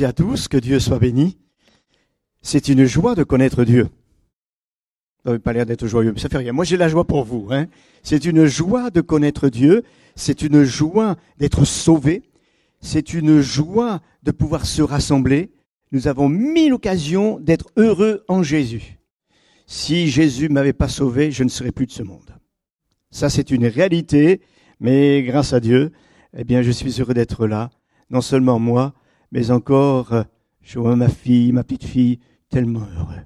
à tous, que Dieu soit béni. C'est une joie de connaître Dieu. Vous n'avez pas l'air d'être joyeux, mais ça fait rien. Moi, j'ai la joie pour vous. Hein. C'est une joie de connaître Dieu. C'est une joie d'être sauvé. C'est une joie de pouvoir se rassembler. Nous avons mille occasions d'être heureux en Jésus. Si Jésus m'avait pas sauvé, je ne serais plus de ce monde. Ça, c'est une réalité. Mais grâce à Dieu, eh bien, je suis heureux d'être là. Non seulement moi, mais encore, euh, je vois ma fille, ma petite fille, tellement heureux.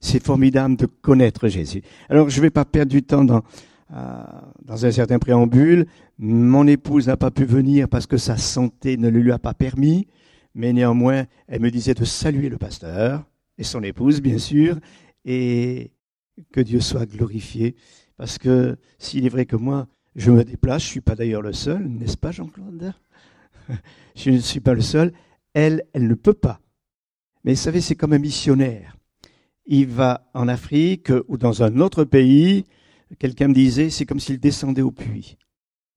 C'est formidable de connaître Jésus. Alors, je ne vais pas perdre du temps dans, euh, dans un certain préambule. Mon épouse n'a pas pu venir parce que sa santé ne lui a pas permis, mais néanmoins, elle me disait de saluer le pasteur et son épouse, bien sûr, et que Dieu soit glorifié. Parce que s'il est vrai que moi, je me déplace, je ne suis pas d'ailleurs le seul, n'est-ce pas Jean-Claude? Je ne suis pas le seul. Elle, elle ne peut pas. Mais vous savez, c'est comme un missionnaire. Il va en Afrique ou dans un autre pays. Quelqu'un me disait, c'est comme s'il descendait au puits.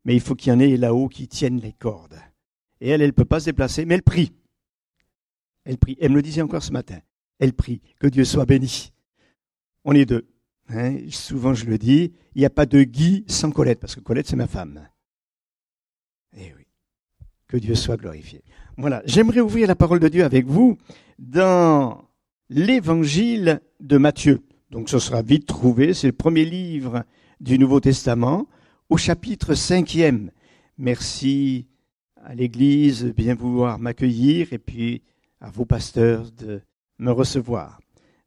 Mais il faut qu'il y en ait là-haut qui tiennent les cordes. Et elle, elle ne peut pas se déplacer, mais elle prie. Elle prie. Elle me le disait encore ce matin. Elle prie. Que Dieu soit béni. On est deux. Hein, souvent je le dis, il n'y a pas de Guy sans Colette, parce que Colette c'est ma femme. Eh oui. Que Dieu soit glorifié. Voilà. J'aimerais ouvrir la parole de Dieu avec vous dans l'évangile de Matthieu. Donc ce sera vite trouvé. C'est le premier livre du Nouveau Testament au chapitre cinquième. Merci à l'église de bien vouloir m'accueillir et puis à vos pasteurs de me recevoir.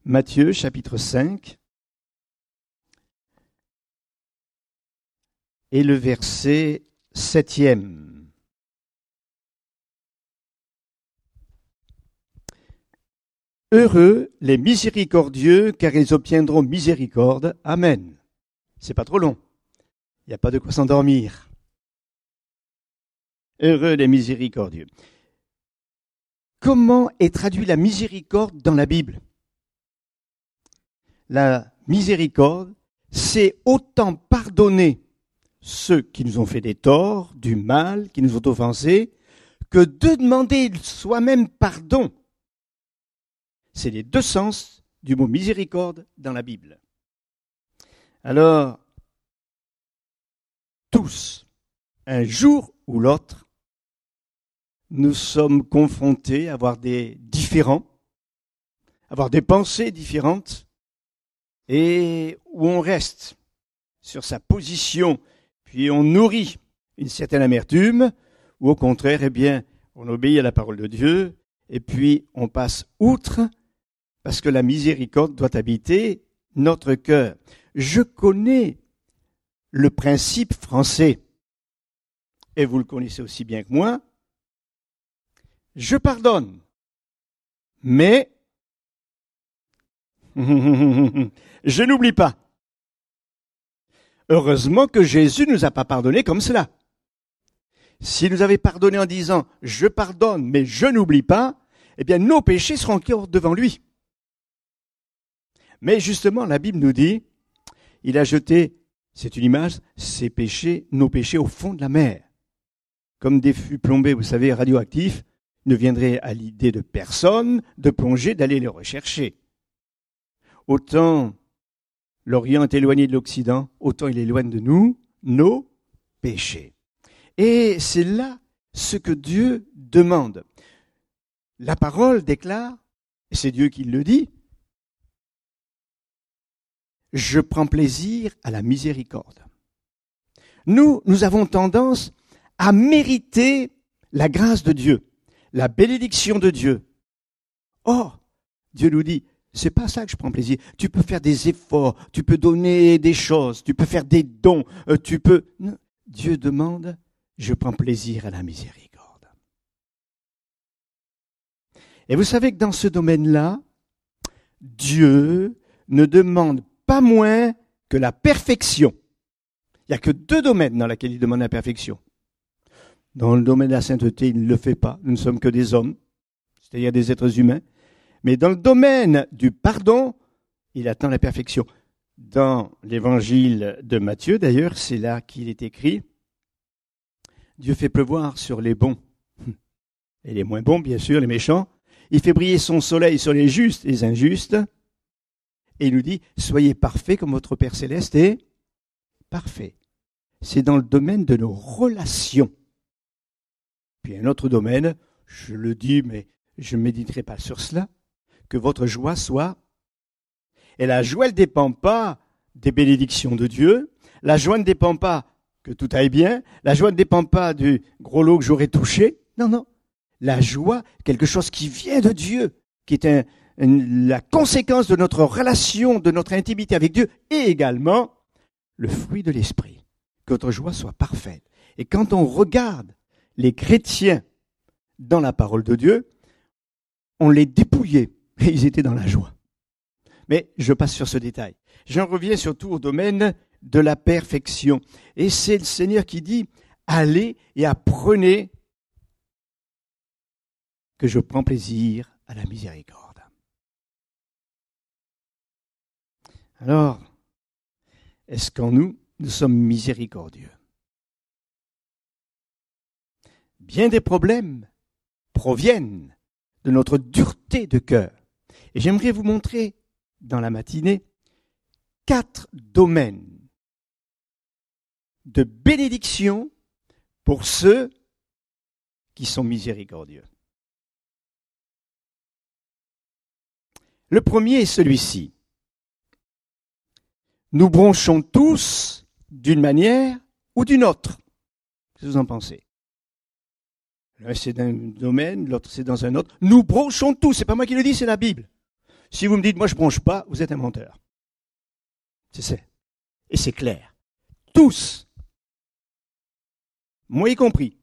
Matthieu chapitre 5 et le verset septième. Heureux les miséricordieux, car ils obtiendront miséricorde. Amen. C'est pas trop long. Il n'y a pas de quoi s'endormir. Heureux les miséricordieux. Comment est traduit la miséricorde dans la Bible? La miséricorde, c'est autant pardonner ceux qui nous ont fait des torts, du mal, qui nous ont offensés, que de demander soi-même pardon. C'est les deux sens du mot miséricorde dans la Bible. Alors, tous, un jour ou l'autre, nous sommes confrontés à avoir des différents, avoir des pensées différentes, et où on reste sur sa position puis on nourrit une certaine amertume, ou au contraire, eh bien, on obéit à la parole de Dieu, et puis on passe outre, parce que la miséricorde doit habiter notre cœur. Je connais le principe français, et vous le connaissez aussi bien que moi. Je pardonne, mais je n'oublie pas. Heureusement que Jésus ne nous a pas pardonné comme cela. S'il nous avait pardonné en disant je pardonne mais je n'oublie pas, eh bien nos péchés seront encore devant lui. Mais justement, la Bible nous dit, il a jeté, c'est une image, ses péchés, nos péchés au fond de la mer. Comme des fûts plombés, vous savez, radioactifs, ne viendrait à l'idée de personne de plonger, d'aller les rechercher. Autant l'Orient est éloigné de l'Occident, autant il éloigne de nous nos péchés. Et c'est là ce que Dieu demande. La parole déclare, c'est Dieu qui le dit, je prends plaisir à la miséricorde. Nous, nous avons tendance à mériter la grâce de Dieu, la bénédiction de Dieu. Or, Dieu nous dit, c'est pas ça que je prends plaisir. Tu peux faire des efforts, tu peux donner des choses, tu peux faire des dons, euh, tu peux. Dieu demande, je prends plaisir à la miséricorde. Et vous savez que dans ce domaine-là, Dieu ne demande pas moins que la perfection. Il n'y a que deux domaines dans lesquels il demande la perfection. Dans le domaine de la sainteté, il ne le fait pas. Nous ne sommes que des hommes, c'est-à-dire des êtres humains. Mais dans le domaine du pardon, il attend la perfection. Dans l'évangile de Matthieu, d'ailleurs, c'est là qu'il est écrit, Dieu fait pleuvoir sur les bons et les moins bons, bien sûr, les méchants. Il fait briller son soleil sur les justes et les injustes. Et il nous dit, soyez parfaits comme votre Père céleste est parfait. C'est dans le domaine de nos relations. Puis un autre domaine, je le dis, mais je ne méditerai pas sur cela, que votre joie soit. Et la joie ne dépend pas des bénédictions de Dieu. La joie ne dépend pas que tout aille bien. La joie ne dépend pas du gros lot que j'aurais touché. Non, non. La joie, quelque chose qui vient de Dieu, qui est la conséquence de notre relation, de notre intimité avec Dieu, et également le fruit de l'esprit. Que notre joie soit parfaite. Et quand on regarde les chrétiens dans la parole de Dieu, on les dépouillait et ils étaient dans la joie. Mais je passe sur ce détail. J'en reviens surtout au domaine de la perfection. Et c'est le Seigneur qui dit, allez et apprenez que je prends plaisir à la miséricorde. Alors, est-ce qu'en nous, nous sommes miséricordieux? Bien des problèmes proviennent de notre dureté de cœur. Et j'aimerais vous montrer dans la matinée quatre domaines de bénédiction pour ceux qui sont miséricordieux. Le premier est celui-ci. Nous bronchons tous d'une manière ou d'une autre. Qu'est-ce que vous en pensez? L'un c'est dans un domaine, l'autre c'est dans un autre. Nous bronchons tous. C'est pas moi qui le dis, c'est la Bible. Si vous me dites moi je bronche pas, vous êtes un menteur. C'est ça. Et c'est clair. Tous. Moi y compris.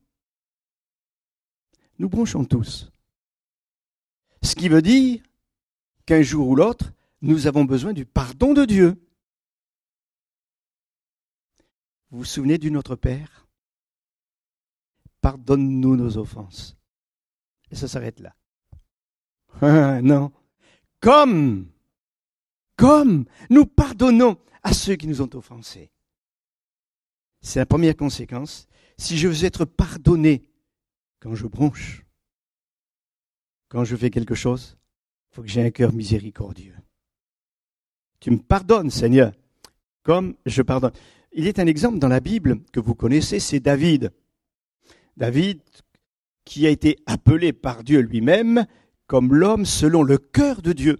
Nous bronchons tous. Ce qui veut dire qu'un jour ou l'autre, nous avons besoin du pardon de Dieu. Vous vous souvenez du Notre Père? Pardonne-nous nos offenses. Et ça s'arrête là. Non. Comme, comme nous pardonnons à ceux qui nous ont offensés. C'est la première conséquence. Si je veux être pardonné quand je bronche, quand je fais quelque chose, il faut que j'ai un cœur miséricordieux. Tu me pardonnes, Seigneur, comme je pardonne. Il est un exemple dans la Bible que vous connaissez, c'est David. David, qui a été appelé par Dieu lui-même comme l'homme selon le cœur de Dieu.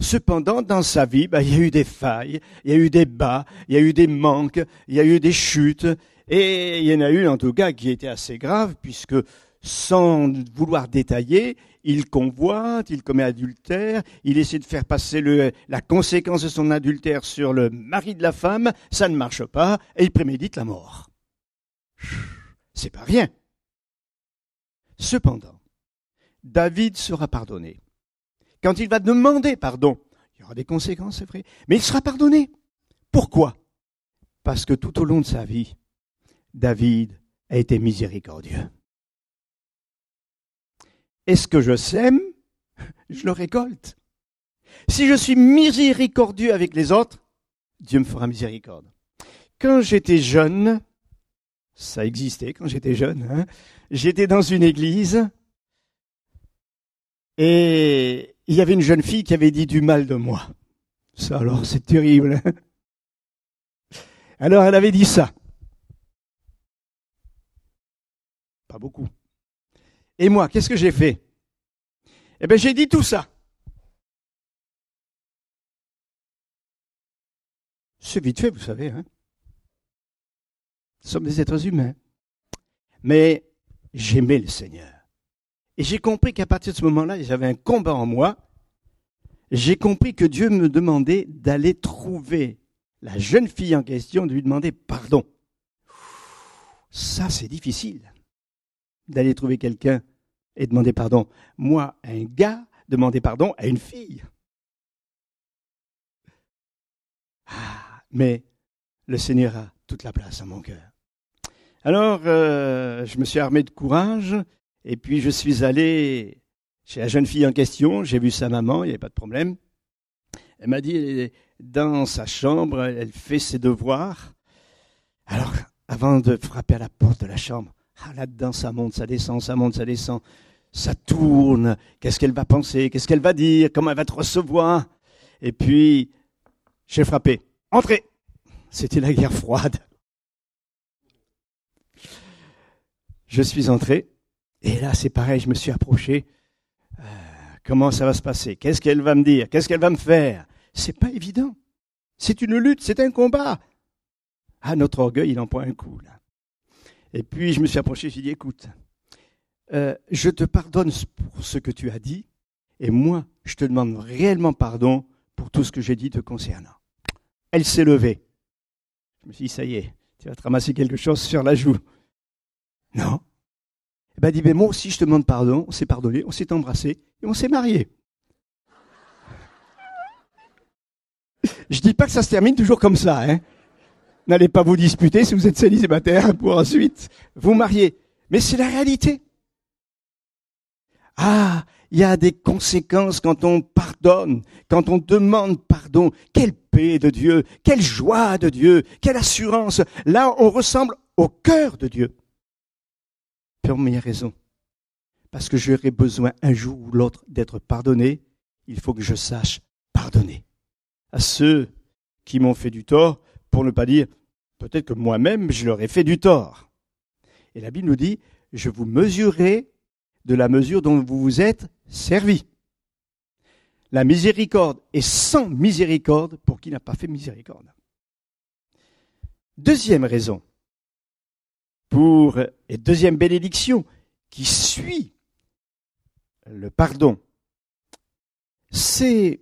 Cependant, dans sa vie, bah, il y a eu des failles, il y a eu des bas, il y a eu des manques, il y a eu des chutes, et il y en a eu en tout cas qui étaient assez graves, puisque sans vouloir détailler, il convoite, il commet adultère, il essaie de faire passer la conséquence de son adultère sur le mari de la femme, ça ne marche pas, et il prémédite la mort. C'est pas rien. Cependant, David sera pardonné. Quand il va demander pardon, il y aura des conséquences, c'est vrai, mais il sera pardonné. Pourquoi? Parce que tout au long de sa vie, David a été miséricordieux. Et ce que je sème, je le récolte. Si je suis miséricordieux avec les autres, Dieu me fera miséricorde. Quand j'étais jeune, ça existait quand j'étais jeune. Hein. J'étais dans une église et il y avait une jeune fille qui avait dit du mal de moi. Ça alors, c'est terrible. Hein. alors elle avait dit ça. Pas beaucoup. Et moi, qu'est-ce que j'ai fait? Eh bien, j'ai dit tout ça. C'est vite fait, vous savez. Hein nous sommes des êtres humains. Mais j'aimais le Seigneur. Et j'ai compris qu'à partir de ce moment-là, j'avais un combat en moi. J'ai compris que Dieu me demandait d'aller trouver la jeune fille en question, de lui demander pardon. Ça, c'est difficile d'aller trouver quelqu'un et demander pardon. Moi, un gars, demander pardon à une fille. Ah, mais le Seigneur a toute la place dans mon cœur. Alors, euh, je me suis armé de courage, et puis je suis allé chez la jeune fille en question, j'ai vu sa maman, il n'y avait pas de problème. Elle m'a dit, dans sa chambre, elle fait ses devoirs. Alors, avant de frapper à la porte de la chambre, ah, là-dedans, ça monte, ça descend, ça monte, ça descend. ça tourne, qu'est-ce qu'elle va penser, qu'est-ce qu'elle va dire, comment elle va te recevoir? Et puis, j'ai frappé. Entrez C'était la guerre froide. Je suis entré, et là c'est pareil, je me suis approché. Euh, comment ça va se passer? Qu'est-ce qu'elle va me dire? Qu'est-ce qu'elle va me faire? C'est pas évident. C'est une lutte, c'est un combat. Ah, notre orgueil, il en prend un coup, là. Et puis je me suis approché, j'ai dit, écoute, euh, je te pardonne pour ce que tu as dit, et moi, je te demande réellement pardon pour tout ce que j'ai dit te concernant. Elle s'est levée. Je me suis dit, ça y est, tu vas te ramasser quelque chose sur la joue. Non. Ben, elle dit, mais moi aussi, je te demande pardon, on s'est pardonné, on s'est embrassé, et on s'est marié. Je dis pas que ça se termine toujours comme ça, hein. N'allez pas vous disputer si vous êtes célibataire pour ensuite vous marier. Mais c'est la réalité. Ah, il y a des conséquences quand on pardonne, quand on demande pardon. Quelle paix de Dieu, quelle joie de Dieu, quelle assurance. Là, on ressemble au cœur de Dieu. Première raison. Parce que j'aurai besoin un jour ou l'autre d'être pardonné, il faut que je sache pardonner. À ceux qui m'ont fait du tort, pour ne pas dire peut-être que moi-même je leur ai fait du tort. Et la Bible nous dit, je vous mesurerai de la mesure dont vous vous êtes servi. La miséricorde est sans miséricorde pour qui n'a pas fait miséricorde. Deuxième raison, pour, et deuxième bénédiction qui suit le pardon, c'est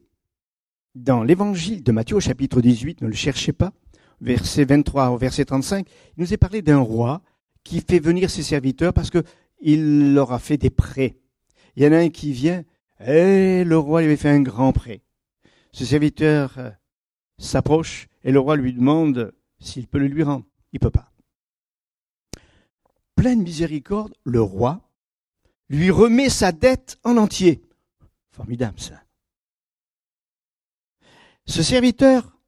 dans l'évangile de Matthieu au chapitre 18, ne le cherchez pas, verset 23 au verset 35, il nous est parlé d'un roi qui fait venir ses serviteurs parce que il leur a fait des prêts. Il y en a un qui vient, et le roi lui avait fait un grand prêt. Ce serviteur euh, s'approche et le roi lui demande s'il peut le lui rendre. Il peut pas. Pleine miséricorde, le roi lui remet sa dette en entier. Formidable ça. Ce serviteur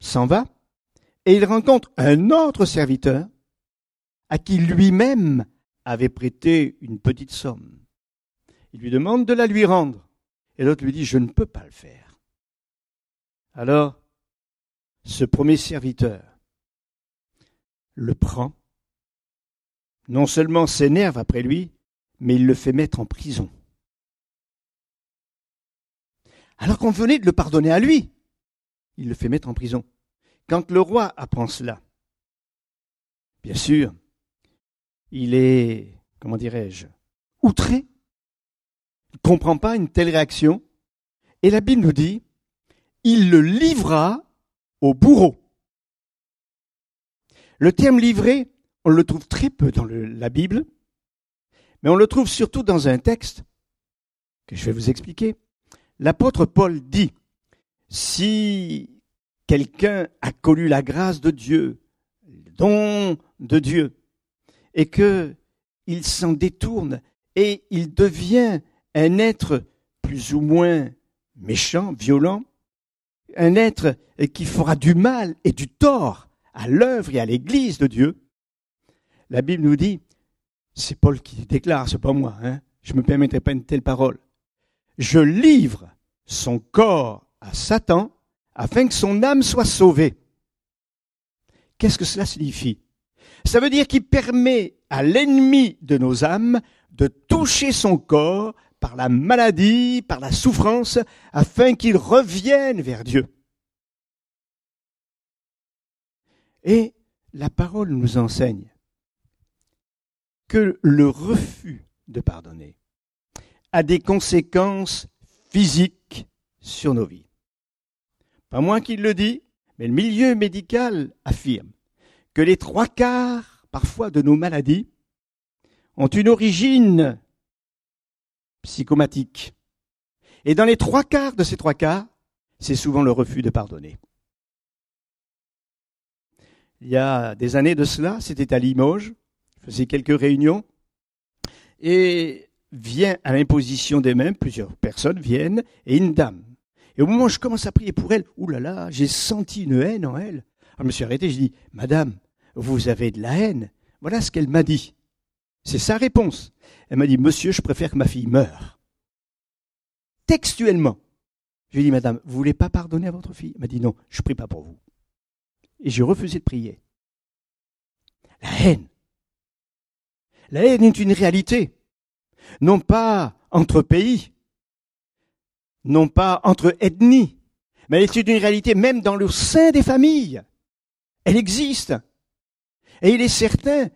s'en va et il rencontre un autre serviteur à qui lui-même avait prêté une petite somme. Il lui demande de la lui rendre. Et l'autre lui dit, je ne peux pas le faire. Alors, ce premier serviteur le prend, non seulement s'énerve après lui, mais il le fait mettre en prison. Alors qu'on venait de le pardonner à lui, il le fait mettre en prison. Quand le roi apprend cela, bien sûr, il est, comment dirais-je, outré. Il ne comprend pas une telle réaction. Et la Bible nous dit, il le livra au bourreau. Le terme livré, on le trouve très peu dans la Bible, mais on le trouve surtout dans un texte que je vais vous expliquer. L'apôtre Paul dit, si quelqu'un a connu la grâce de Dieu, le don de Dieu, et que il s'en détourne et il devient un être plus ou moins méchant, violent, un être qui fera du mal et du tort à l'œuvre et à l'église de Dieu. La Bible nous dit, c'est Paul qui déclare, c'est pas moi, hein, je me permettrai pas une telle parole. Je livre son corps à Satan afin que son âme soit sauvée. Qu'est-ce que cela signifie? Ça veut dire qu'il permet à l'ennemi de nos âmes de toucher son corps par la maladie, par la souffrance, afin qu'il revienne vers Dieu. Et la parole nous enseigne que le refus de pardonner a des conséquences physiques sur nos vies. Pas moi qui le dis, mais le milieu médical affirme que les trois quarts, parfois, de nos maladies ont une origine psychomatique. Et dans les trois quarts de ces trois quarts, c'est souvent le refus de pardonner. Il y a des années de cela, c'était à Limoges, je faisais quelques réunions, et vient à l'imposition des mains, plusieurs personnes viennent, et une dame. Et au moment où je commence à prier pour elle, oulala, j'ai senti une haine en elle. Alors je me suis arrêté, je dis, Madame, vous avez de la haine. Voilà ce qu'elle m'a dit. C'est sa réponse. Elle m'a dit, monsieur, je préfère que ma fille meure. Textuellement. Je lui ai dit, madame, vous voulez pas pardonner à votre fille? Elle m'a dit, non, je prie pas pour vous. Et j'ai refusé de prier. La haine. La haine est une réalité. Non pas entre pays, non pas entre ethnies, mais elle est une réalité même dans le sein des familles. Elle existe. Et il est certain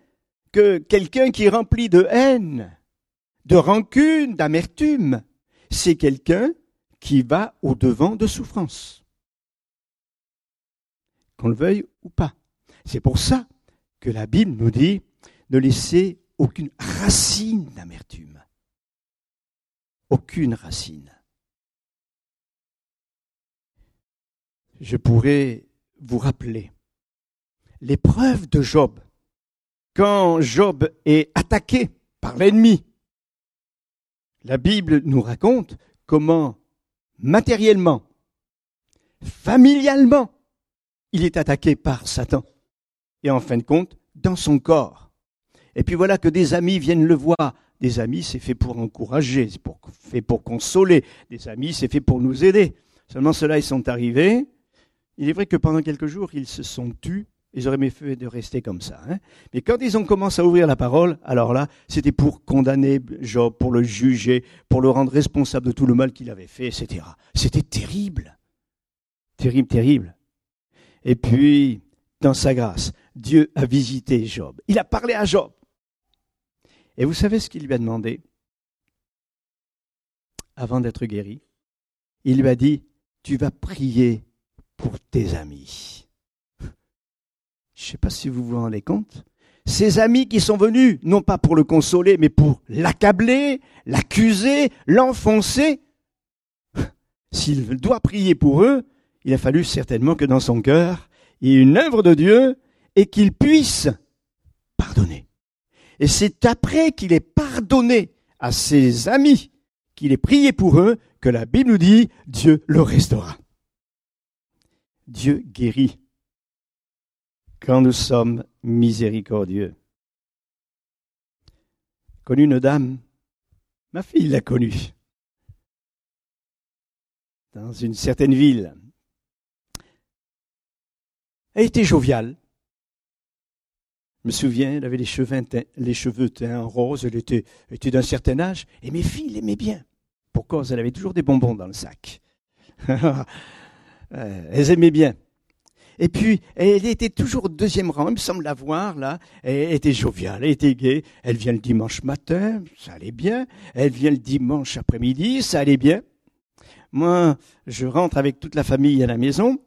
que quelqu'un qui est rempli de haine, de rancune, d'amertume, c'est quelqu'un qui va au devant de souffrance. Qu'on le veuille ou pas. C'est pour ça que la Bible nous dit ne laisser aucune racine d'amertume. Aucune racine. Je pourrais vous rappeler l'épreuve de Job. Quand Job est attaqué par l'ennemi, la Bible nous raconte comment matériellement, familialement, il est attaqué par Satan. Et en fin de compte, dans son corps. Et puis voilà que des amis viennent le voir. Des amis, c'est fait pour encourager, c'est fait pour consoler. Des amis, c'est fait pour nous aider. Seulement ceux-là, ils sont arrivés. Il est vrai que pendant quelques jours, ils se sont tus ils auraient mieux fait de rester comme ça. Hein. Mais quand ils ont commencé à ouvrir la parole, alors là, c'était pour condamner Job, pour le juger, pour le rendre responsable de tout le mal qu'il avait fait, etc. C'était terrible. Terrible, terrible. Et puis, dans sa grâce, Dieu a visité Job. Il a parlé à Job. Et vous savez ce qu'il lui a demandé? Avant d'être guéri, il lui a dit, tu vas prier pour tes amis. Je ne sais pas si vous vous rendez compte. Ces amis qui sont venus, non pas pour le consoler, mais pour l'accabler, l'accuser, l'enfoncer. S'il doit prier pour eux, il a fallu certainement que dans son cœur, il y ait une œuvre de Dieu et qu'il puisse pardonner. Et c'est après qu'il ait pardonné à ses amis, qu'il ait prié pour eux, que la Bible nous dit, Dieu le restaura. Dieu guérit quand nous sommes miséricordieux. Connu une dame, ma fille l'a connue, dans une certaine ville. Elle était joviale. Je me souviens, elle avait les cheveux, les cheveux teints en rose, elle était, était d'un certain âge, et mes filles l'aimaient bien. Pour cause, elle avait toujours des bonbons dans le sac. Euh, elles aimaient bien. Et puis, elle était toujours au deuxième rang, il me semble la voir, là. Elle était joviale, elle était gaie. Elle vient le dimanche matin, ça allait bien. Elle vient le dimanche après-midi, ça allait bien. Moi, je rentre avec toute la famille à la maison,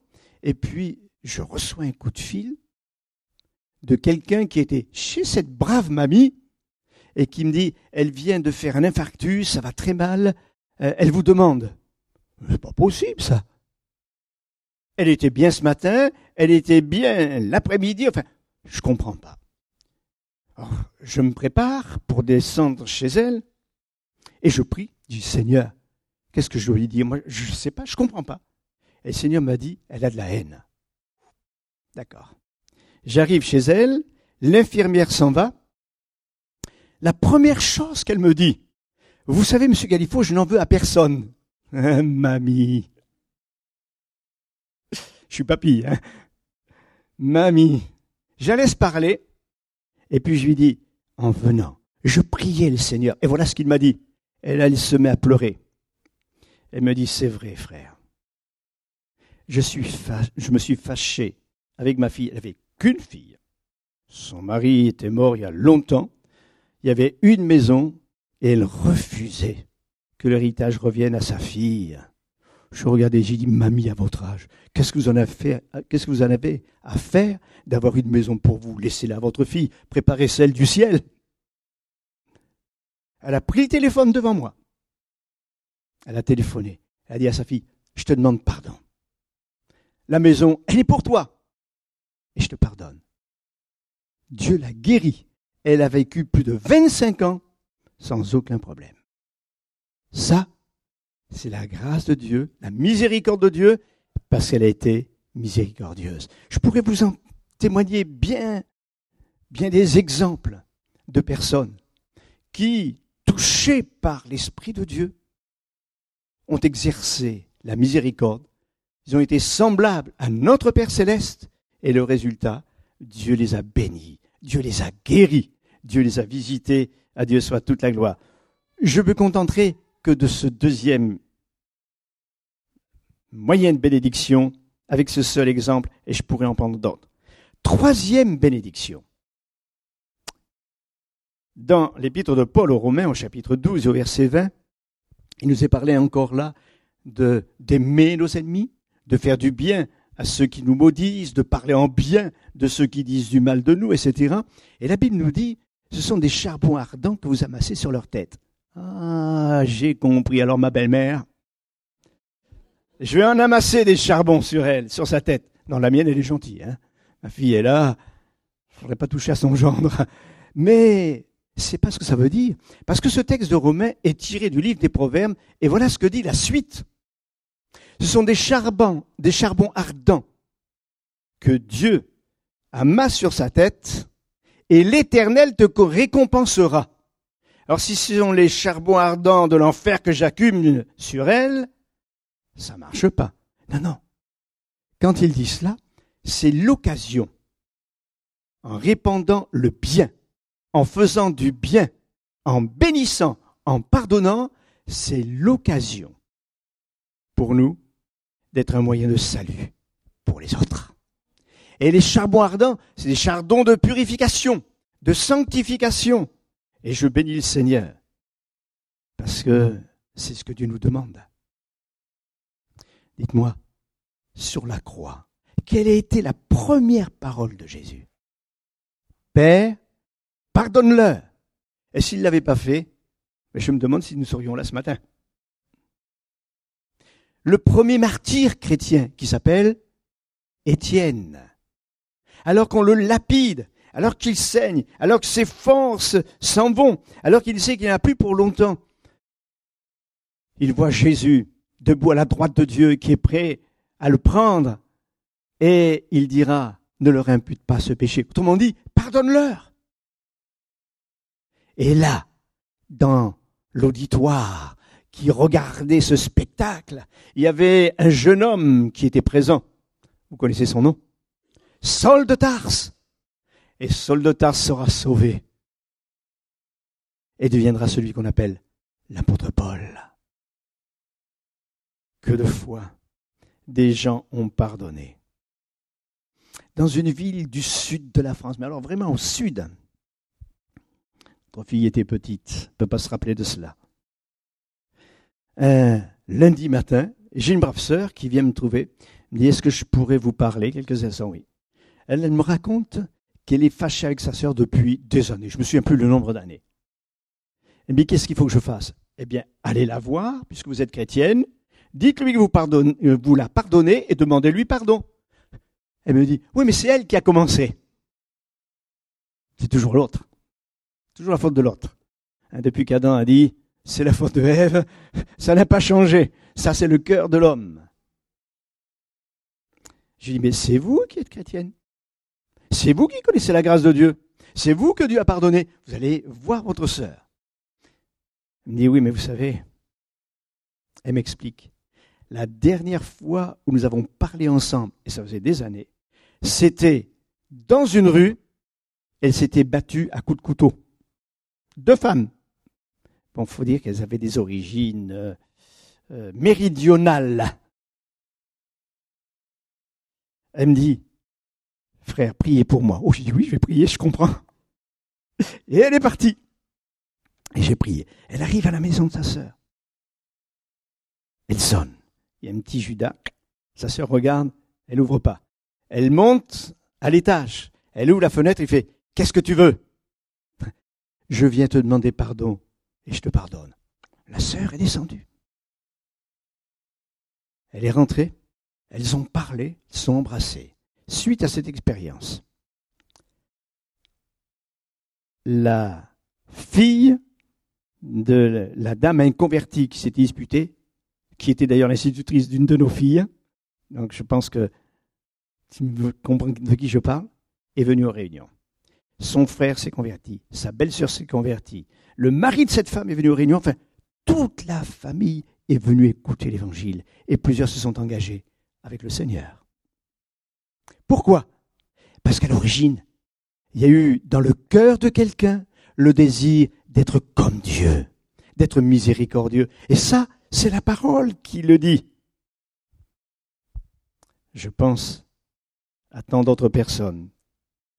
et puis je reçois un coup de fil de quelqu'un qui était chez cette brave mamie, et qui me dit, elle vient de faire un infarctus, ça va très mal, euh, elle vous demande. C'est pas possible, ça. Elle était bien ce matin, elle était bien l'après-midi, enfin, je comprends pas. je me prépare pour descendre chez elle et je prie du Seigneur. Qu'est-ce que je dois lui dire? Moi, je ne sais pas, je comprends pas. Et le Seigneur m'a dit, elle a de la haine. D'accord. J'arrive chez elle, l'infirmière s'en va. La première chose qu'elle me dit, vous savez, Monsieur Galifo, je n'en veux à personne. Mamie, je suis papy, hein. Mamie, j'allais se parler, et puis je lui dis, en venant, je priais le Seigneur, et voilà ce qu'il m'a dit. Et là, elle se met à pleurer. Elle me dit, c'est vrai, frère. Je me suis fâché avec ma fille. Elle n'avait qu'une fille. Son mari était mort il y a longtemps. Il y avait une maison et elle refusait que l'héritage revienne à sa fille. Je regardais, j'ai dit, mamie, à votre âge, qu'est-ce que vous en avez à faire d'avoir une maison pour vous? Laissez-la à votre fille, préparez celle du ciel. Elle a pris le téléphone devant moi. Elle a téléphoné. Elle a dit à sa fille, je te demande pardon. La maison, elle est pour toi. Et je te pardonne. Dieu l'a guérie. Elle a vécu plus de 25 ans sans aucun problème. Ça, c'est la grâce de Dieu, la miséricorde de Dieu, parce qu'elle a été miséricordieuse. Je pourrais vous en témoigner bien, des exemples de personnes qui, touchés par l'Esprit de Dieu, ont exercé la miséricorde. Ils ont été semblables à notre Père céleste. Et le résultat, Dieu les a bénis, Dieu les a guéris, Dieu les a visités. À Dieu soit toute la gloire. Je me contenterai que de ce deuxième moyenne bénédiction avec ce seul exemple et je pourrais en prendre d'autres. Troisième bénédiction. Dans l'épître de Paul aux Romains au chapitre 12 au verset 20, il nous est parlé encore là de d'aimer nos ennemis, de faire du bien à ceux qui nous maudissent, de parler en bien de ceux qui disent du mal de nous, etc. Et la Bible nous dit, ce sont des charbons ardents que vous amassez sur leur tête. Ah, j'ai compris. Alors ma belle-mère, je vais en amasser des charbons sur elle, sur sa tête. Non, la mienne, elle est gentille. Hein Ma fille est là. Je faudrait pas toucher à son gendre. Mais c'est pas ce que ça veut dire. Parce que ce texte de Romains est tiré du livre des Proverbes. Et voilà ce que dit la suite. Ce sont des charbons, des charbons ardents que Dieu amasse sur sa tête et l'Éternel te récompensera. Alors si ce sont les charbons ardents de l'enfer que j'accumule sur elle, ça marche pas. Non, non. Quand il dit cela, c'est l'occasion, en répandant le bien, en faisant du bien, en bénissant, en pardonnant, c'est l'occasion pour nous d'être un moyen de salut pour les autres. Et les charbons ardents, c'est des chardons de purification, de sanctification. Et je bénis le Seigneur, parce que c'est ce que Dieu nous demande. Dites-moi, sur la croix, quelle a été la première parole de Jésus? Père, pardonne-leur. Et s'il ne l'avait pas fait, je me demande si nous serions là ce matin. Le premier martyr chrétien qui s'appelle Étienne, alors qu'on le lapide, alors qu'il saigne, alors que ses forces s'en vont, alors qu'il sait qu'il n'y en a plus pour longtemps, il voit Jésus debout à la droite de Dieu qui est prêt à le prendre et il dira, ne leur impute pas ce péché. Autrement dit, pardonne-leur. Et là, dans l'auditoire qui regardait ce spectacle, il y avait un jeune homme qui était présent. Vous connaissez son nom Saul de Tarse. Et Saul de sera sauvé et deviendra celui qu'on appelle l'apôtre Paul. Que de fois des gens ont pardonné dans une ville du sud de la France, mais alors vraiment au sud. Notre fille était petite, ne peut pas se rappeler de cela. Un lundi matin, j'ai une brave sœur qui vient me trouver, me dit Est-ce que je pourrais vous parler? Quelques instants Oui. Elle, me raconte qu'elle est fâchée avec sa sœur depuis des années. Je me souviens plus le nombre d'années. Elle me dit Qu'est-ce qu'il faut que je fasse? Eh bien, allez la voir, puisque vous êtes chrétienne. Dites-lui que vous, euh, vous la pardonnez et demandez-lui pardon. Elle me dit, oui, mais c'est elle qui a commencé. C'est toujours l'autre. Toujours la faute de l'autre. Hein, depuis qu'Adam a dit, c'est la faute de Ève, ça n'a pas changé. Ça, c'est le cœur de l'homme. Je lui dis, mais c'est vous qui êtes chrétienne. C'est vous qui connaissez la grâce de Dieu. C'est vous que Dieu a pardonné. Vous allez voir votre sœur. Elle me dit, oui, mais vous savez, elle m'explique. La dernière fois où nous avons parlé ensemble, et ça faisait des années, c'était dans une rue, elles s'étaient battues à coups de couteau. Deux femmes. Bon, faut dire qu'elles avaient des origines euh, euh, méridionales. Elle me dit, frère, priez pour moi. Oh, j'ai dit oui, je vais prier, je comprends. Et elle est partie. Et j'ai prié. Elle arrive à la maison de sa sœur. Elle sonne. Il y a un petit Judas. Sa sœur regarde, elle n'ouvre pas. Elle monte à l'étage. Elle ouvre la fenêtre et fait Qu'est-ce que tu veux Je viens te demander pardon et je te pardonne. La sœur est descendue. Elle est rentrée. Elles ont parlé, sont embrassées. Suite à cette expérience, la fille de la dame inconvertie qui s'était disputée, qui était d'ailleurs l'institutrice d'une de nos filles, donc je pense que tu comprends de qui je parle, est venu aux réunions. son frère s'est converti, sa belle-sœur s'est convertie, le mari de cette femme est venu aux réunions, enfin, toute la famille est venue écouter l'évangile et plusieurs se sont engagés avec le Seigneur. Pourquoi? Parce qu'à l'origine, il y a eu dans le cœur de quelqu'un le désir d'être comme Dieu, d'être miséricordieux. Et ça, c'est la parole qui le dit. Je pense à tant d'autres personnes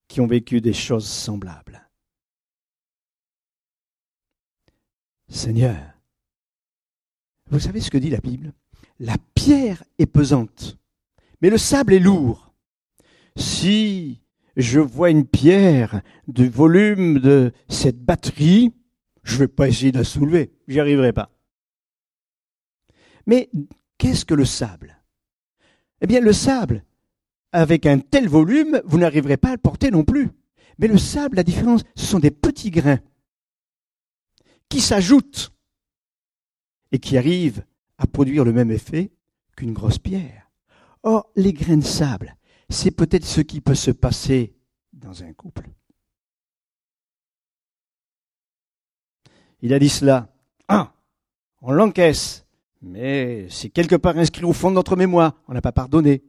qui ont vécu des choses semblables. Seigneur, vous savez ce que dit la Bible? La pierre est pesante, mais le sable est lourd. Si je vois une pierre du volume de cette batterie, je ne vais pas essayer de la soulever, j'y arriverai pas. Mais qu'est-ce que le sable? Eh bien, le sable, avec un tel volume, vous n'arriverez pas à le porter non plus. Mais le sable, la différence, ce sont des petits grains qui s'ajoutent et qui arrivent à produire le même effet qu'une grosse pierre. Or, les grains de sable, c'est peut-être ce qui peut se passer dans un couple. Il a dit cela. Ah, on l'encaisse, mais c'est quelque part inscrit au fond de notre mémoire. On n'a pas pardonné.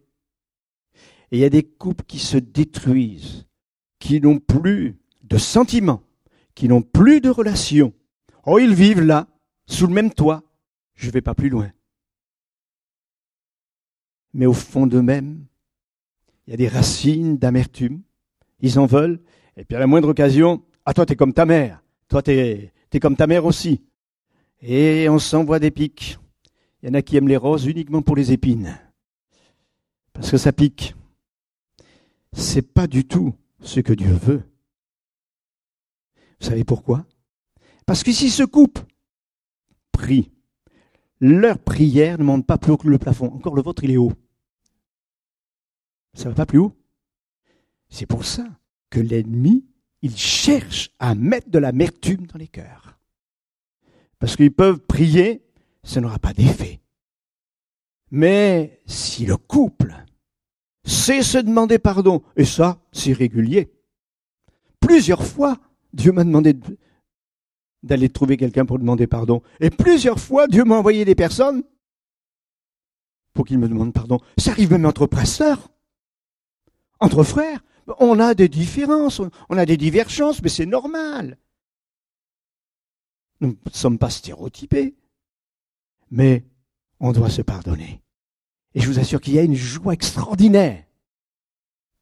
Et il y a des couples qui se détruisent, qui n'ont plus de sentiments, qui n'ont plus de relations. Oh, ils vivent là, sous le même toit. Je vais pas plus loin. Mais au fond d'eux-mêmes, il y a des racines d'amertume. Ils en veulent. Et puis à la moindre occasion, ah toi t'es comme ta mère. Toi t'es es comme ta mère aussi. Et on s'envoie des pics. Il y en a qui aiment les roses uniquement pour les épines. Parce que ça pique. C'est pas du tout ce que Dieu veut. Vous savez pourquoi? Parce que si ce couple prie, leur prière ne monte pas plus haut que le plafond. Encore le vôtre, il est haut. Ça va pas plus haut. C'est pour ça que l'ennemi, il cherche à mettre de l'amertume dans les cœurs. Parce qu'ils peuvent prier, ça n'aura pas d'effet. Mais si le couple sait se demander pardon, et ça, c'est régulier. Plusieurs fois, Dieu m'a demandé d'aller trouver quelqu'un pour demander pardon. Et plusieurs fois, Dieu m'a envoyé des personnes pour qu'ils me demandent pardon. Ça arrive même entre pasteurs. Entre frères, on a des différences, on a des divergences, mais c'est normal. Nous ne sommes pas stéréotypés, mais on doit se pardonner. Et je vous assure qu'il y a une joie extraordinaire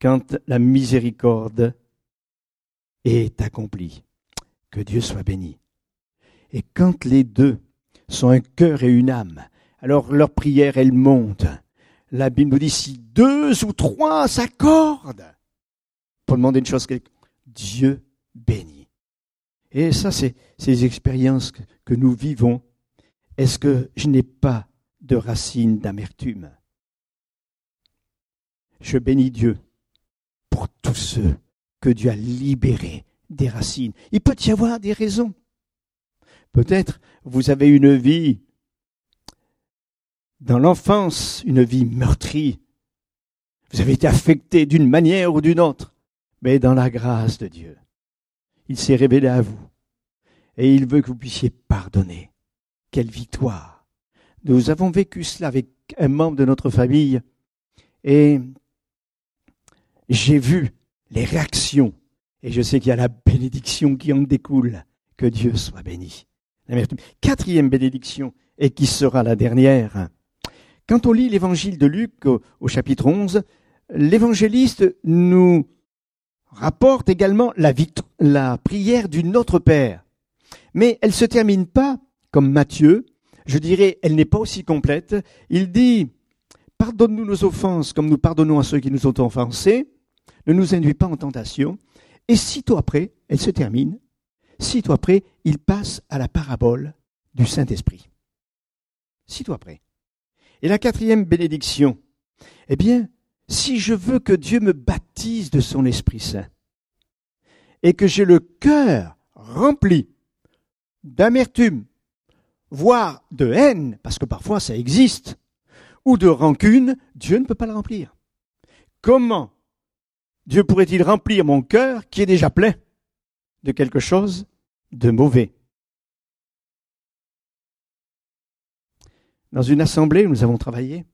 quand la miséricorde est accomplie. Que Dieu soit béni. Et quand les deux sont un cœur et une âme, alors leur prière, elle monte la Bible nous dit si deux ou trois s'accordent pour demander une chose, Dieu bénit. Et ça, c'est ces expériences que nous vivons. Est-ce que je n'ai pas de racines d'amertume? Je bénis Dieu pour tous ceux que Dieu a libérés des racines. Il peut y avoir des raisons. Peut-être vous avez une vie dans l'enfance une vie meurtrie. Vous avez été affecté d'une manière ou d'une autre, mais dans la grâce de Dieu, il s'est révélé à vous et il veut que vous puissiez pardonner. Quelle victoire. Nous avons vécu cela avec un membre de notre famille et j'ai vu les réactions et je sais qu'il y a la bénédiction qui en découle. Que Dieu soit béni. Quatrième bénédiction et qui sera la dernière. Quand on lit l'évangile de Luc au, chapitre 11, l'évangéliste nous rapporte également la, prière du Notre Père. Mais elle se termine pas comme Matthieu. Je dirais, elle n'est pas aussi complète. Il dit, pardonne-nous nos offenses comme nous pardonnons à ceux qui nous ont offensés. Ne nous induis pas en tentation. Et sitôt après, elle se termine. Sitôt après, il passe à la parabole du Saint-Esprit. Sitôt après. Et la quatrième bénédiction, eh bien, si je veux que Dieu me baptise de son Esprit Saint, et que j'ai le cœur rempli d'amertume, voire de haine, parce que parfois ça existe, ou de rancune, Dieu ne peut pas le remplir. Comment Dieu pourrait-il remplir mon cœur qui est déjà plein de quelque chose de mauvais? Dans une assemblée où nous avons travaillé,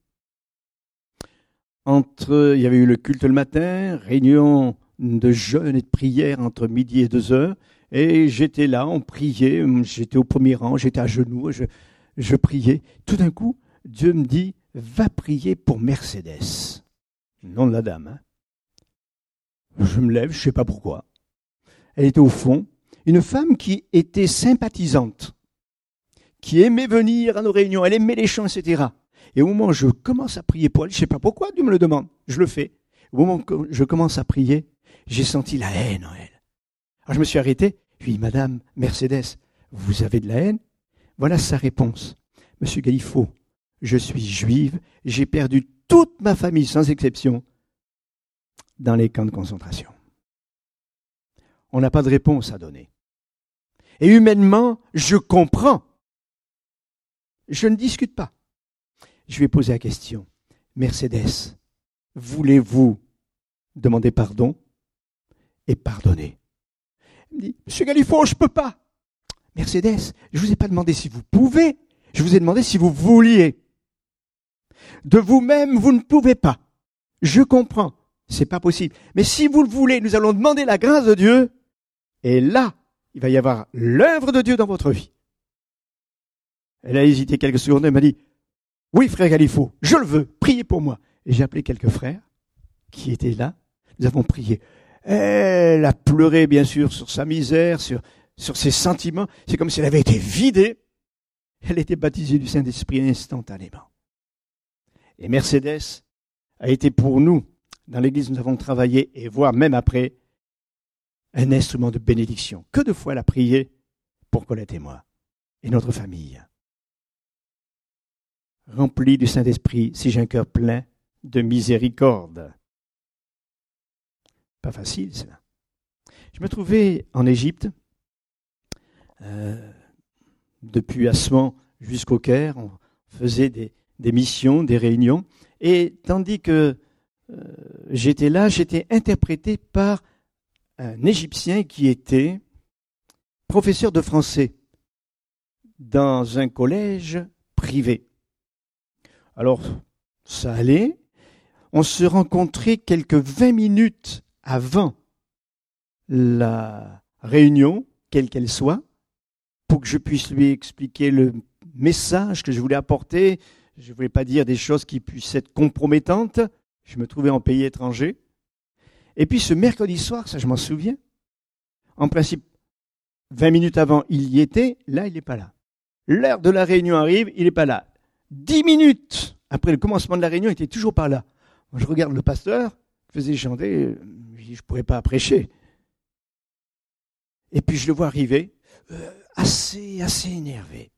entre, il y avait eu le culte le matin, réunion de jeûne et de prière entre midi et deux heures, et j'étais là, on priait, j'étais au premier rang, j'étais à genoux, je, priais. Tout d'un coup, Dieu me dit, va prier pour Mercedes. Nom de la dame. Hein. Je me lève, je ne sais pas pourquoi. Elle était au fond, une femme qui était sympathisante, qui aimait venir à nos réunions, elle aimait les chants, etc. Et au moment où je commence à prier pour elle, je ne sais pas pourquoi Dieu me le demande, je le fais. Au moment où je commence à prier, j'ai senti la haine en elle. Alors je me suis arrêté, puis Madame Mercedes, vous avez de la haine? Voilà sa réponse. Monsieur Galifo, je suis juive, j'ai perdu toute ma famille sans exception dans les camps de concentration. On n'a pas de réponse à donner. Et humainement, je comprends. Je ne discute pas. Je vais poser la question. Mercedes, voulez-vous demander pardon et pardonner? Dit, Monsieur Galifo, je peux pas. Mercedes, je ne vous ai pas demandé si vous pouvez, je vous ai demandé si vous vouliez. De vous-même, vous ne pouvez pas. Je comprends. C'est pas possible. Mais si vous le voulez, nous allons demander la grâce de Dieu. Et là, il va y avoir l'œuvre de Dieu dans votre vie. Elle a hésité quelques secondes et m'a dit, oui, frère Galifo, je le veux, priez pour moi. Et j'ai appelé quelques frères qui étaient là. Nous avons prié. Elle a pleuré, bien sûr, sur sa misère, sur, sur ses sentiments. C'est comme si elle avait été vidée. Elle était baptisée du Saint-Esprit instantanément. Et Mercedes a été pour nous, dans l'église nous avons travaillé, et voire même après, un instrument de bénédiction. Que de fois elle a prié pour Colette et moi, et notre famille. Rempli du Saint-Esprit, si j'ai un cœur plein de miséricorde. Pas facile, cela. Je me trouvais en Égypte, euh, depuis Asman jusqu'au Caire. On faisait des, missions, des réunions. Et tandis que euh, j'étais là, j'étais interprété par un Égyptien qui était professeur de français dans un collège privé. Alors, ça allait. On se rencontrait quelques 20 minutes avant la réunion, quelle qu'elle soit, pour que je puisse lui expliquer le message que je voulais apporter, je ne voulais pas dire des choses qui puissent être compromettantes. Je me trouvais en pays étranger. Et puis ce mercredi soir, ça je m'en souviens, en principe, 20 minutes avant, il y était, là, il n'est pas là. L'heure de la réunion arrive, il n'est pas là. 10 minutes après le commencement de la réunion, il était toujours pas là. je regarde le pasteur, faisait chanter, je ne pourrais pas prêcher. Et puis je le vois arriver, euh, assez, assez énervé.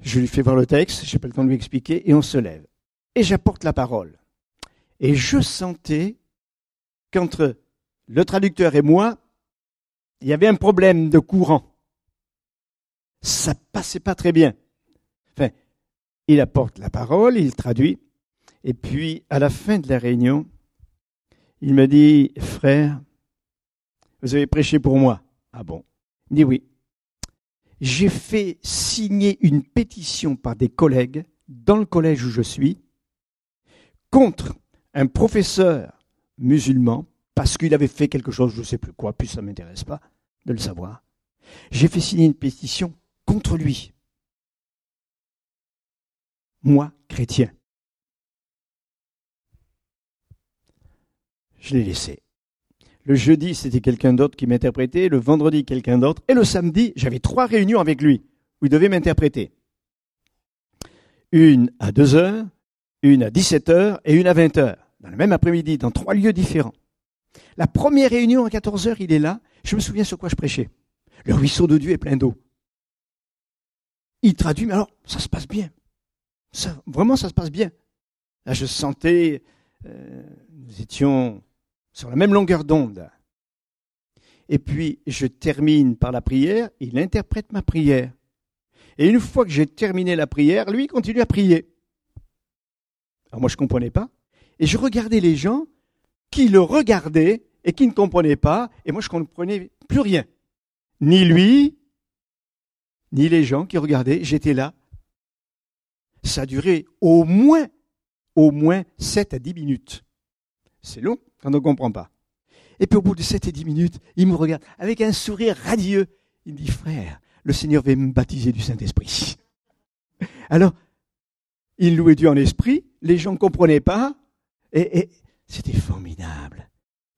Je lui fais voir le texte, j'ai pas le temps de lui expliquer, et on se lève. Et j'apporte la parole. Et je sentais qu'entre le traducteur et moi, il y avait un problème de courant. Ça passait pas très bien. Enfin, il apporte la parole, il traduit, et puis à la fin de la réunion, il me dit, frère, vous avez prêché pour moi. Ah bon? Il dit oui j'ai fait signer une pétition par des collègues dans le collège où je suis contre un professeur musulman parce qu'il avait fait quelque chose, je ne sais plus quoi, puis ça ne m'intéresse pas de le savoir. J'ai fait signer une pétition contre lui. Moi, chrétien. Je l'ai laissé. Le jeudi, c'était quelqu'un d'autre qui m'interprétait. Le vendredi, quelqu'un d'autre. Et le samedi, j'avais trois réunions avec lui où il devait m'interpréter. Une à 2 heures, une à 17 heures et une à 20 heures. Dans le même après-midi, dans trois lieux différents. La première réunion à 14 heures, il est là. Je me souviens sur quoi je prêchais. Le ruisseau de Dieu est plein d'eau. Il traduit, mais alors, ça se passe bien. Vraiment, ça se passe bien. Là, je sentais, euh, nous étions sur la même longueur d'onde. Et puis, je termine par la prière, il interprète ma prière. Et une fois que j'ai terminé la prière, lui continue à prier. Alors moi, je ne comprenais pas. Et je regardais les gens qui le regardaient et qui ne comprenait pas, et moi je ne comprenais plus rien. Ni lui, ni les gens qui regardaient, j'étais là. Ça a duré au moins, au moins 7 à 10 minutes. C'est long on ne comprend pas. Et puis au bout de 7 et 10 minutes, il me regarde avec un sourire radieux. Il me dit, frère, le Seigneur va me baptiser du Saint-Esprit. Alors, il louait Dieu en esprit, les gens ne comprenaient pas, et, et c'était formidable,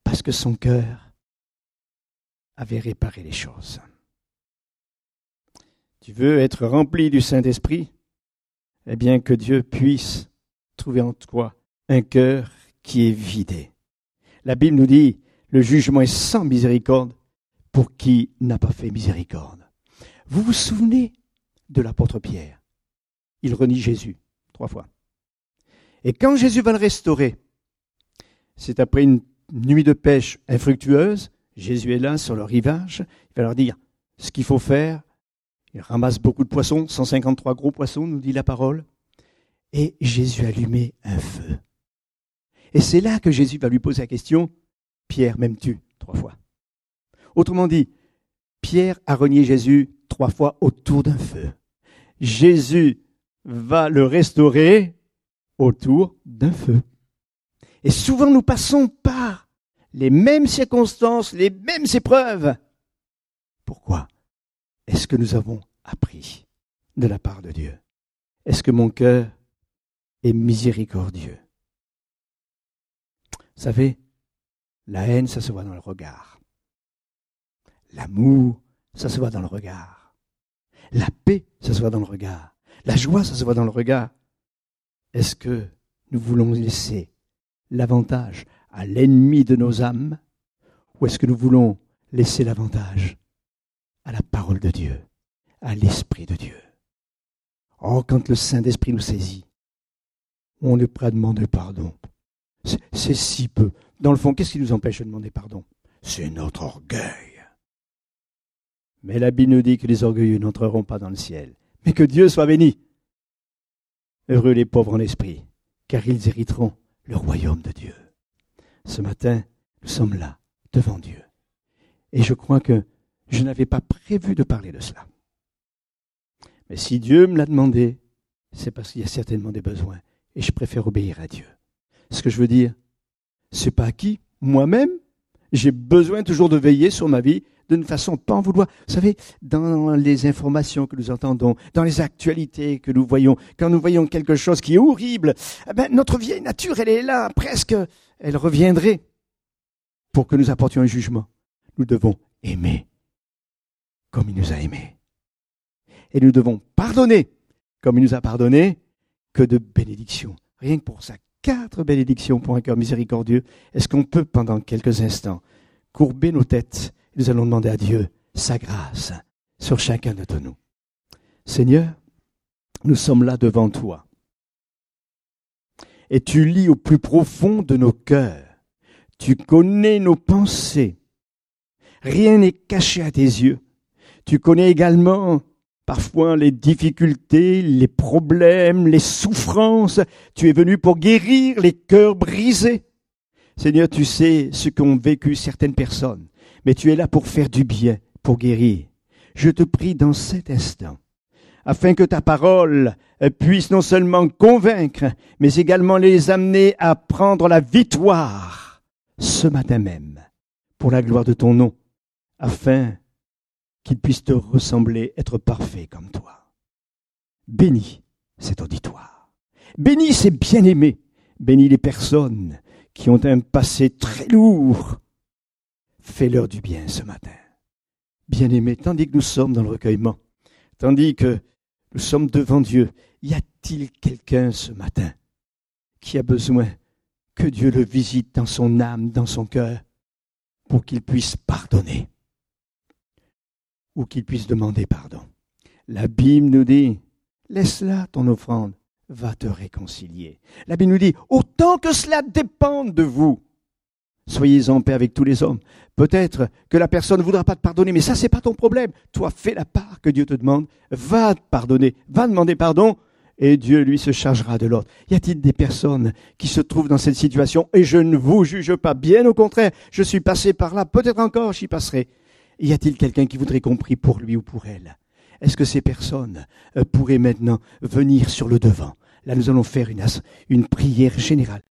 parce que son cœur avait réparé les choses. Tu veux être rempli du Saint-Esprit? Eh bien, que Dieu puisse trouver en toi un cœur qui est vidé. La Bible nous dit, le jugement est sans miséricorde pour qui n'a pas fait miséricorde. Vous vous souvenez de l'apôtre Pierre? Il renie Jésus trois fois. Et quand Jésus va le restaurer, c'est après une nuit de pêche infructueuse, Jésus est là sur le rivage, il va leur dire ce qu'il faut faire. Il ramasse beaucoup de poissons, 153 gros poissons, nous dit la parole. Et Jésus allumait un feu. Et c'est là que Jésus va lui poser la question, Pierre, m'aimes-tu Trois fois? Autrement dit, Pierre a renié Jésus trois fois autour d'un feu. Jésus va le restaurer autour d'un feu. Et souvent nous passons par les mêmes circonstances, les mêmes épreuves. Pourquoi Est-ce que nous avons appris de la part de Dieu? Est-ce que mon cœur est miséricordieux? Vous savez, la haine, ça se voit dans le regard. L'amour, ça se voit dans le regard. La paix, ça se voit dans le regard. La joie, ça se voit dans le regard. Est-ce que nous voulons laisser l'avantage à l'ennemi de nos âmes ou est-ce que nous voulons laisser l'avantage à la parole de Dieu, à l'Esprit de Dieu? Oh, quand le Saint-Esprit nous saisit, on est prêt à demander pardon. C'est si peu. Dans le fond, qu'est-ce qui nous empêche de demander pardon? C'est notre orgueil. Mais la Bible nous dit que les orgueilleux n'entreront pas dans le ciel. Mais que Dieu soit béni. Heureux les pauvres en esprit, car ils hériteront le royaume de Dieu. Ce matin, nous sommes là, devant Dieu. Et je crois que je n'avais pas prévu de parler de cela. Mais si Dieu me l'a demandé, c'est parce qu'il y a certainement des besoins. Et je préfère obéir à Dieu. Ce que je veux dire, c'est pas qui Moi-même, j'ai besoin toujours de veiller sur ma vie d'une façon pas en vouloir. Vous savez, dans les informations que nous entendons, dans les actualités que nous voyons, quand nous voyons quelque chose qui est horrible, eh ben, notre vieille nature, elle est là, presque, elle reviendrait pour que nous apportions un jugement. Nous devons aimer comme il nous a aimés. Et nous devons pardonner comme il nous a pardonné, que de bénédictions. Rien que pour ça, quatre bénédictions pour un cœur miséricordieux. Est-ce qu'on peut, pendant quelques instants, courber nos têtes nous allons demander à Dieu sa grâce sur chacun de nous? Seigneur, nous sommes là devant toi. Et tu lis au plus profond de nos cœurs. Tu connais nos pensées. Rien n'est caché à tes yeux. Tu connais également parfois les difficultés, les problèmes, les souffrances. Tu es venu pour guérir les cœurs brisés. Seigneur, tu sais ce qu'ont vécu certaines personnes mais tu es là pour faire du bien, pour guérir. Je te prie dans cet instant, afin que ta parole puisse non seulement convaincre, mais également les amener à prendre la victoire ce matin même, pour la gloire de ton nom, afin qu'ils puissent te ressembler, être parfaits comme toi. Bénis cet auditoire. Bénis ces bien-aimés. Bénis les personnes qui ont un passé très lourd, fais-leur du bien ce matin. Bien-aimés, tandis que nous sommes dans le recueillement, tandis que nous sommes devant Dieu, y a-t-il quelqu'un ce matin qui a besoin que Dieu le visite dans son âme, dans son cœur, pour qu'il puisse pardonner ou qu'il puisse demander pardon La nous dit, laisse-la ton offrande, va te réconcilier. La nous dit, autant que cela dépende de vous, Soyez en paix avec tous les hommes. Peut-être que la personne ne voudra pas te pardonner, mais ça, c'est pas ton problème. Toi, fais la part que Dieu te demande. Va te pardonner, va demander pardon, et Dieu, lui, se chargera de l'autre. Y a-t-il des personnes qui se trouvent dans cette situation? Et je ne vous juge pas, bien au contraire, je suis passé par là, peut-être encore j'y passerai. Y a-t-il quelqu'un qui voudrait compris pour lui ou pour elle? Est-ce que ces personnes euh, pourraient maintenant venir sur le devant? Là, nous allons faire une, une prière générale.